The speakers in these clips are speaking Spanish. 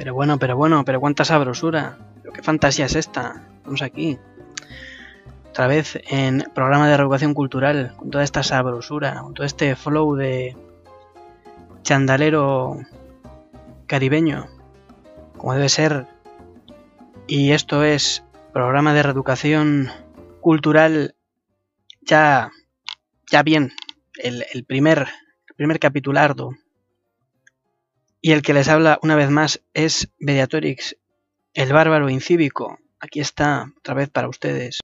Pero bueno, pero bueno, pero cuánta sabrosura. Pero qué fantasía es esta. Vamos aquí. Otra vez en programa de reeducación cultural, con toda esta sabrosura, con todo este flow de chandalero caribeño, como debe ser. Y esto es programa de reeducación cultural ya, ya bien, el, el primer, el primer capitulardo y el que les habla una vez más es Mediatorix, el bárbaro incívico. Aquí está, otra vez para ustedes.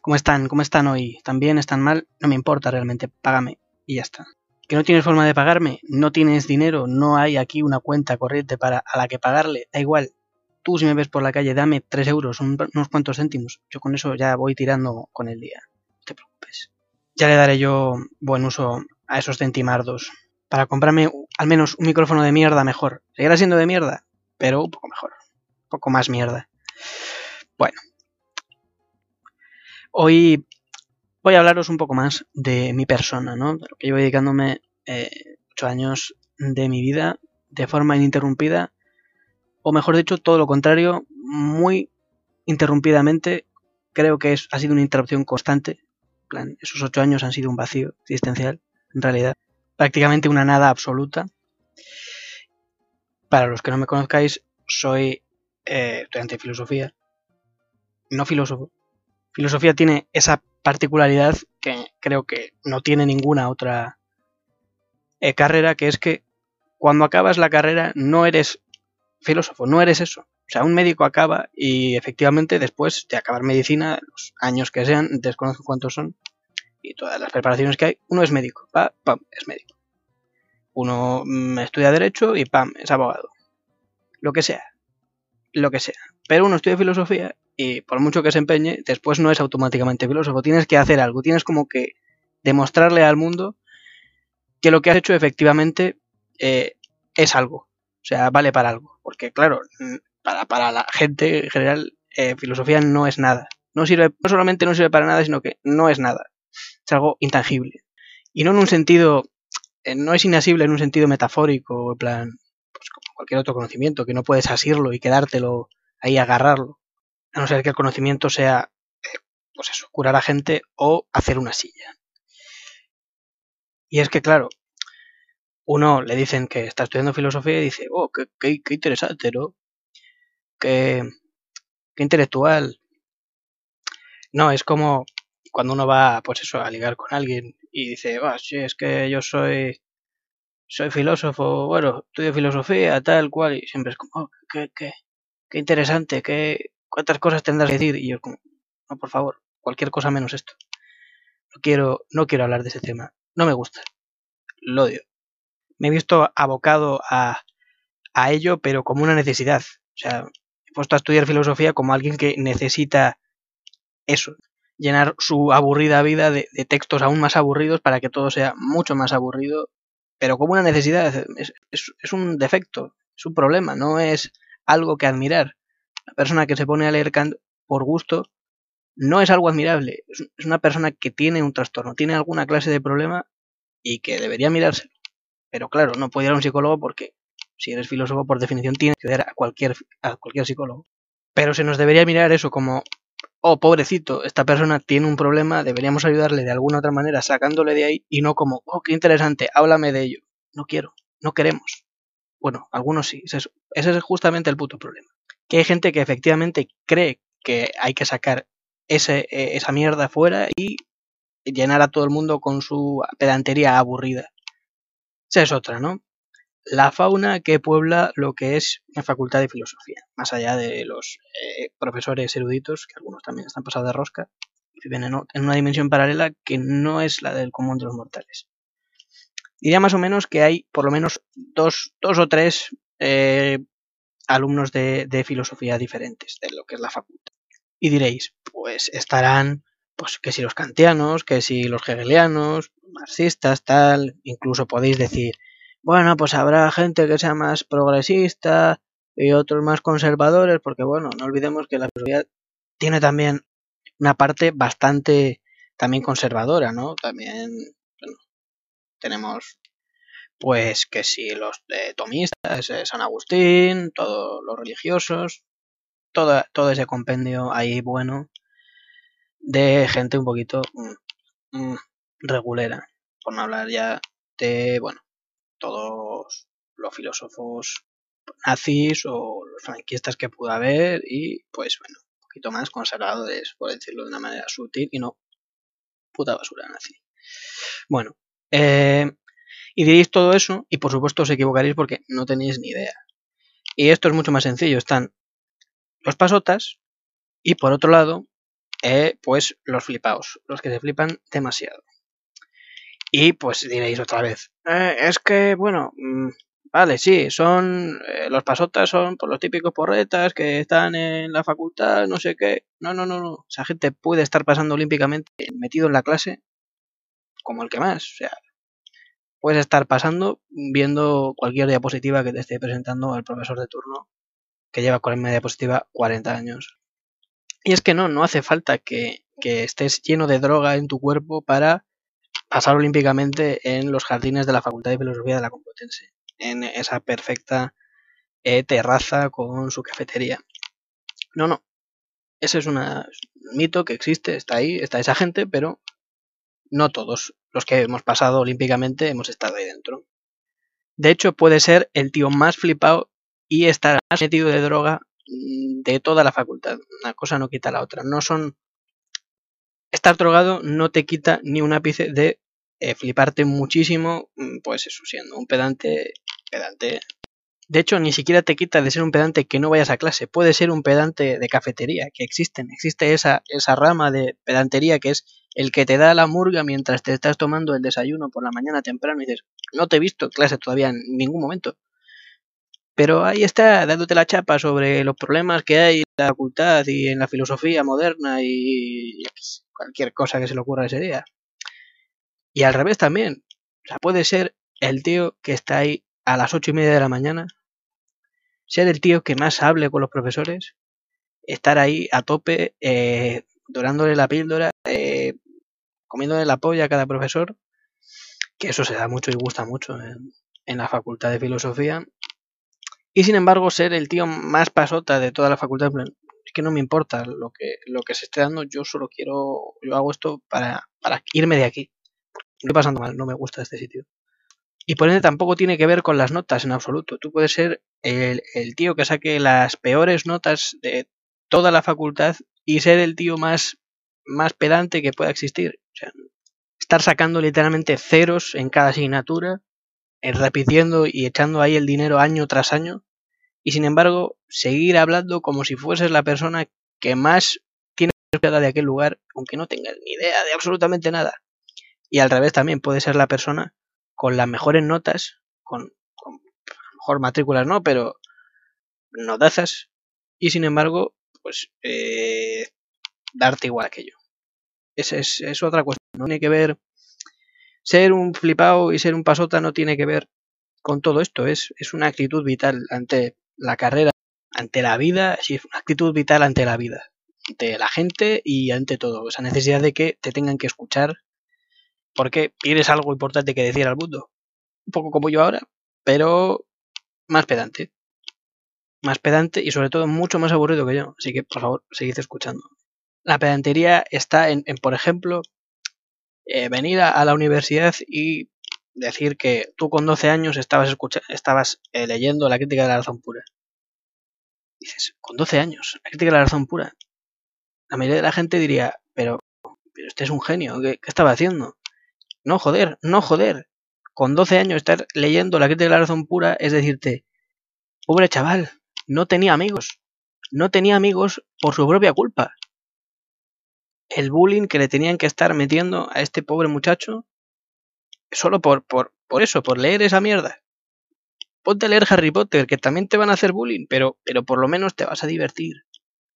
¿Cómo están? ¿Cómo están hoy? ¿Están bien? ¿Están mal? No me importa realmente, págame y ya está. ¿Que no tienes forma de pagarme? ¿No tienes dinero? ¿No hay aquí una cuenta corriente para a la que pagarle? Da igual. Tú si me ves por la calle, dame 3 euros, unos cuantos céntimos. Yo con eso ya voy tirando con el día. No te preocupes. Ya le daré yo buen uso a esos centimardos para comprarme al menos un micrófono de mierda mejor. Seguirá siendo de mierda, pero un poco mejor. Un poco más mierda. Bueno. Hoy voy a hablaros un poco más de mi persona, ¿no? De lo que llevo dedicándome eh, ocho años de mi vida de forma ininterrumpida, o mejor dicho, todo lo contrario, muy interrumpidamente. Creo que es, ha sido una interrupción constante. plan, esos ocho años han sido un vacío existencial, en realidad prácticamente una nada absoluta. Para los que no me conozcáis, soy eh, estudiante de filosofía, no filósofo. Filosofía tiene esa particularidad que creo que no tiene ninguna otra eh, carrera, que es que cuando acabas la carrera no eres filósofo, no eres eso. O sea, un médico acaba y efectivamente después de acabar medicina, los años que sean, desconozco cuántos son, y todas las preparaciones que hay, uno es médico, pam, pam, es médico. Uno mm, estudia derecho y pam, es abogado. Lo que sea, lo que sea. Pero uno estudia filosofía y por mucho que se empeñe, después no es automáticamente filósofo. Tienes que hacer algo, tienes como que demostrarle al mundo que lo que has hecho efectivamente eh, es algo. O sea, vale para algo. Porque claro, mm, para, para la gente en general, eh, filosofía no es nada. No sirve, no solamente no sirve para nada, sino que no es nada es algo intangible. Y no en un sentido, eh, no es inasible en un sentido metafórico, en plan, pues como cualquier otro conocimiento, que no puedes asirlo y quedártelo ahí, agarrarlo. A no ser que el conocimiento sea, eh, pues eso, curar a gente o hacer una silla. Y es que, claro, uno le dicen que está estudiando filosofía y dice, oh, qué, qué, interesante, ¿no? Qué, qué intelectual. No, es como cuando uno va, pues eso, a ligar con alguien y dice, va, sí, es que yo soy, soy filósofo, bueno, estudio filosofía, tal cual, y siempre es como, oh, qué, qué, qué interesante, qué, cuántas cosas tendrás que decir, y yo como, no, por favor, cualquier cosa menos esto. No quiero, no quiero hablar de ese tema, no me gusta, lo odio. Me he visto abocado a, a ello, pero como una necesidad. O sea, he puesto a estudiar filosofía como alguien que necesita eso, llenar su aburrida vida de, textos aún más aburridos para que todo sea mucho más aburrido, pero como una necesidad, es, un defecto, es un problema, no es algo que admirar. La persona que se pone a leer Kant por gusto no es algo admirable, es una persona que tiene un trastorno, tiene alguna clase de problema y que debería mirárselo. Pero claro, no puede ir a un psicólogo porque si eres filósofo por definición tienes que ir a cualquier, a cualquier psicólogo. Pero se nos debería mirar eso como oh, pobrecito, esta persona tiene un problema, deberíamos ayudarle de alguna otra manera sacándole de ahí y no como, oh, qué interesante, háblame de ello. No quiero, no queremos. Bueno, algunos sí, ese es justamente el puto problema. Que hay gente que efectivamente cree que hay que sacar ese, e, esa mierda fuera y llenar a todo el mundo con su pedantería aburrida. Esa es otra, ¿no? La fauna que puebla lo que es la facultad de filosofía, más allá de los eh, profesores eruditos, que algunos también están pasados de rosca, viven en, una dimensión paralela que no es la del común de los mortales. Diría más o menos que hay por lo menos dos, dos o tres eh, alumnos de, de, filosofía diferentes de lo que es la facultad. Y diréis, pues estarán, pues que si los kantianos, que si los hegelianos, marxistas, tal, incluso podéis decir, bueno, pues habrá gente que sea más progresista y otros más conservadores, porque bueno, no olvidemos que la filosofía tiene también una parte bastante también conservadora, ¿no? También bueno, tenemos pues que si los de tomistas, eh, San Agustín, todos los religiosos, todo, todo ese compendio ahí bueno de gente un poquito mm, mm, regulera, por no hablar ya de, bueno, todos los filósofos nazis o los franquistas que pudo haber y pues bueno, un poquito más conservadores, por decirlo de una manera sutil y no puta basura nazi. Bueno, eh, y diréis todo eso y por supuesto os equivocaréis porque no tenéis ni idea. Y esto es mucho más sencillo, están los pasotas y por otro lado, eh, pues los flipaos, los que se flipan demasiado. Y pues diréis otra vez, eh, es que, bueno, mm, vale, sí, son eh, los pasotas son por los típicos porretas que están en la facultad, no sé qué. No, no, no, no. Esa gente puede estar pasando olímpicamente metido en la clase como el que más. O sea, puedes estar pasando viendo cualquier diapositiva que te esté presentando el profesor de turno que lleva con la diapositiva 40 años. Y es que no, no hace falta que, que estés lleno de droga en tu cuerpo para pasar olímpicamente en los jardines de la Facultad de Filosofía de la Complutense, en esa perfecta eh, terraza con su cafetería. No, no. Ese es un mito que existe, está ahí, está esa gente, pero no todos los que hemos pasado olímpicamente hemos estado ahí dentro. De hecho, puede ser el tío más flipado y estar más metido de droga mm, de toda la facultad. Una cosa no quita la otra. No son. Estar drogado no te quita ni un ápice de eh, fliparte muchísimo, mm, pues eso, siendo un pedante, pedante. De hecho, ni siquiera te quita de ser un pedante que no vayas a clase. Puede ser un pedante de cafetería, que existen. Existe esa, esa rama de pedantería que es el que te da la murga mientras te estás tomando el desayuno por la mañana temprano y dices, no te he visto en clase todavía en ningún momento. Pero ahí está, dándote la chapa sobre los problemas que hay en la facultad y en la filosofía moderna y cualquier cosa que se le ocurra ese día. Y al revés también. O sea, puede ser el tío que está ahí a las ocho y media de la mañana, ser el tío que más hable con los profesores, estar ahí a tope, eh, dorándole la píldora, eh, comiéndole la polla a cada profesor, que eso se da mucho y gusta mucho en, la facultad de filosofía. Y sin embargo, ser el tío más pasota de toda la facultad, es que no me importa lo que, lo que se esté dando, yo solo quiero, yo hago esto para, para irme de aquí pasando mal, no me gusta este sitio. Y por ende tampoco tiene que ver con las notas en absoluto. Tú puedes ser el, tío que saque las peores notas de toda la facultad y ser el tío más, más pedante que pueda existir. O sea, estar sacando literalmente ceros en cada asignatura, eh, repitiendo y echando ahí el dinero año tras año, y sin embargo seguir hablando como si fueses la persona que más tiene de aquel lugar, aunque no tengas ni idea de absolutamente nada. Y al revés también puede ser la persona con las mejores notas, con, con mejor matrículas no, pero notazas, y sin embargo, pues eh, darte igual aquello. Esa es, es, otra cuestión. No tiene que ver. Ser un flipado y ser un pasota no tiene que ver con todo esto. Es, es una actitud vital ante la carrera, ante la vida. Sí, es una actitud vital ante la vida. Ante la gente y ante todo. Esa necesidad de que te tengan que escuchar porque tienes algo importante que decir al mundo. Un poco como yo ahora, pero más pedante. Más pedante y sobre todo mucho más aburrido que yo. Así que, por favor, seguid escuchando. La pedantería está en, por ejemplo, eh, venir a la universidad y decir que tú con 12 años estabas, estabas eh, leyendo la crítica de la razón pura. Dices, con 12 años, la crítica de la razón pura. La mayoría de la gente diría, pero, pero este es un genio, ¿qué, qué estaba haciendo? No, joder, no, joder. Con 12 años estar leyendo la crítica de la razón pura es decirte, pobre chaval, no tenía amigos. No tenía amigos por su propia culpa. El bullying que le tenían que estar metiendo a este pobre muchacho solo por, por, por eso, por leer esa mierda. Ponte a leer Harry Potter, que también te van a hacer bullying, pero, pero por lo menos te vas a divertir.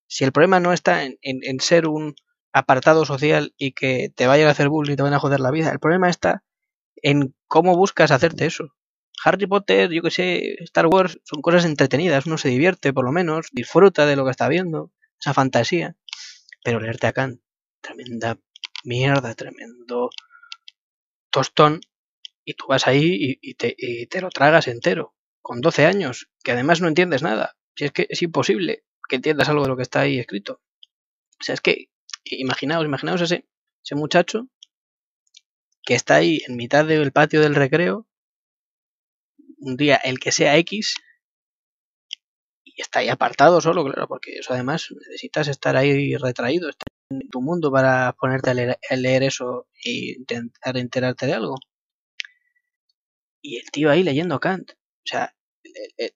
Si el problema no está en, en, en ser un, apartado social y que te vayan a hacer bullying y te van a joder la vida. El problema está en cómo buscas hacerte eso. Harry Potter, yo que sé, Star Wars, son cosas entretenidas, uno se divierte por lo menos, disfruta de lo que está viendo, esa fantasía. Pero leerte a Kant, tremenda mierda, tremendo tostón. y tú vas ahí y, te, y te lo tragas entero, con 12 años, que además no entiendes nada. Si es que es imposible que entiendas algo de lo que está ahí escrito. O sea, es que, imaginaos, imaginaos ese, ese muchacho que está ahí en mitad del patio del recreo, un día el que sea X, y está ahí apartado solo, claro, porque eso además necesitas estar ahí retraído, estar en tu mundo para ponerte a leer, eso e intentar enterarte de algo. Y el tío ahí leyendo Kant. O sea,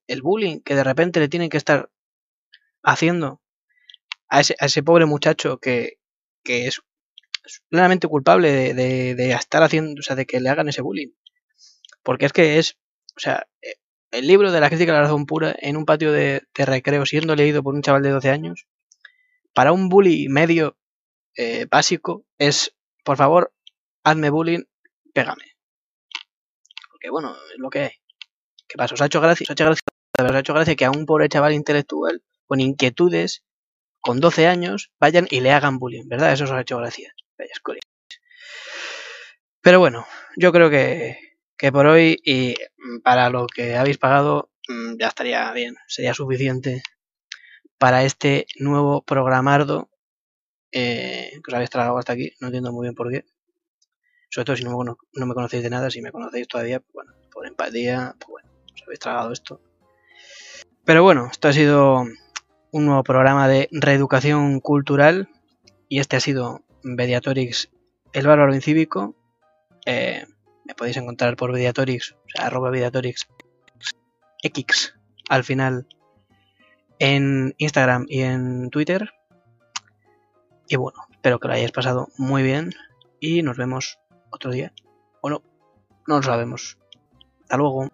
el, bullying que de repente le tienen que estar haciendo a ese, a ese pobre muchacho que, que es plenamente culpable de, de, estar haciendo, o sea, de que le hagan ese bullying. Porque es que es, o sea, el libro de la crítica de la razón pura en un patio de, recreo siendo leído por un chaval de 12 años, para un bully medio eh, básico es, por favor, hazme bullying, pégame. Porque bueno, es lo que hay. ¿Qué pasa? ¿Os ha hecho gracia? ¿Os ha hecho gracia, os ha hecho gracia que a un pobre chaval intelectual con inquietudes, con 12 años, vayan y le hagan bullying, ¿verdad? Eso os ha hecho gracia. Pero bueno, yo creo que, que por hoy y para lo que habéis pagado mm, ya estaría bien, sería suficiente para este nuevo programardo eh, que os habéis tragado hasta aquí. No entiendo muy bien por qué. Sobre todo si no, no me conocéis de nada, si me conocéis todavía, pues bueno, por empatía, pues bueno, os habéis tragado esto. Pero bueno, esto ha sido un nuevo programa de reeducación cultural y este ha sido Mediatorix, el bárbaro incívico. Eh, me podéis encontrar por Mediatorix, o sea, arroba Mediatorix X al final en Instagram y en Twitter. Y bueno, espero que lo hayáis pasado muy bien y nos vemos otro día. O no, no lo sabemos. Hasta luego.